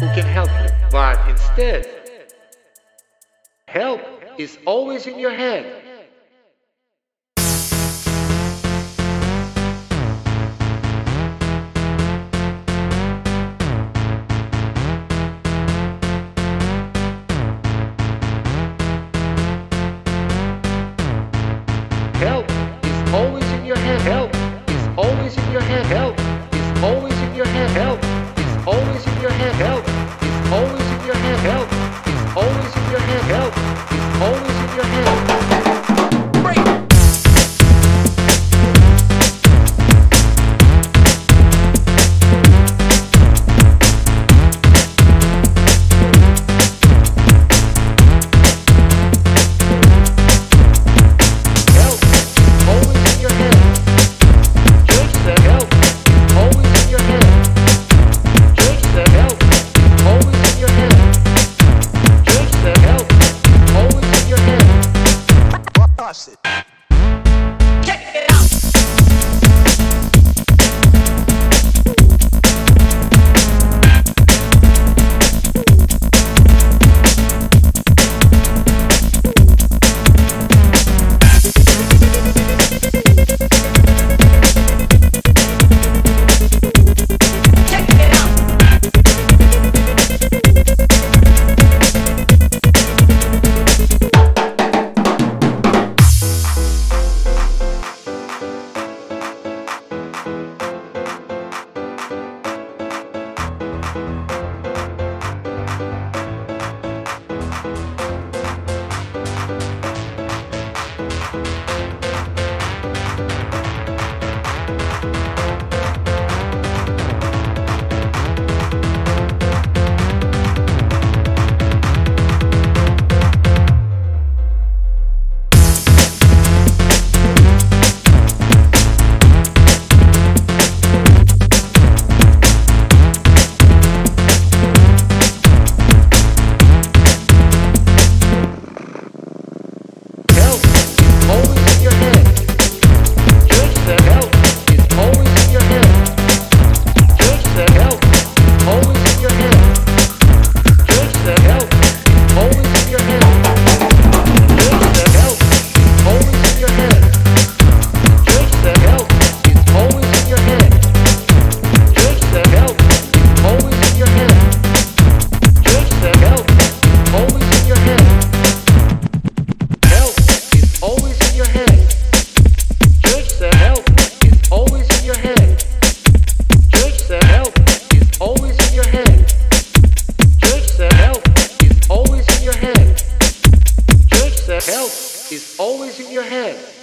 who can help you. But instead, help is always in your head. Help is always in your head. Help is always in your head. Help is always in your head. Help help is always in your hand.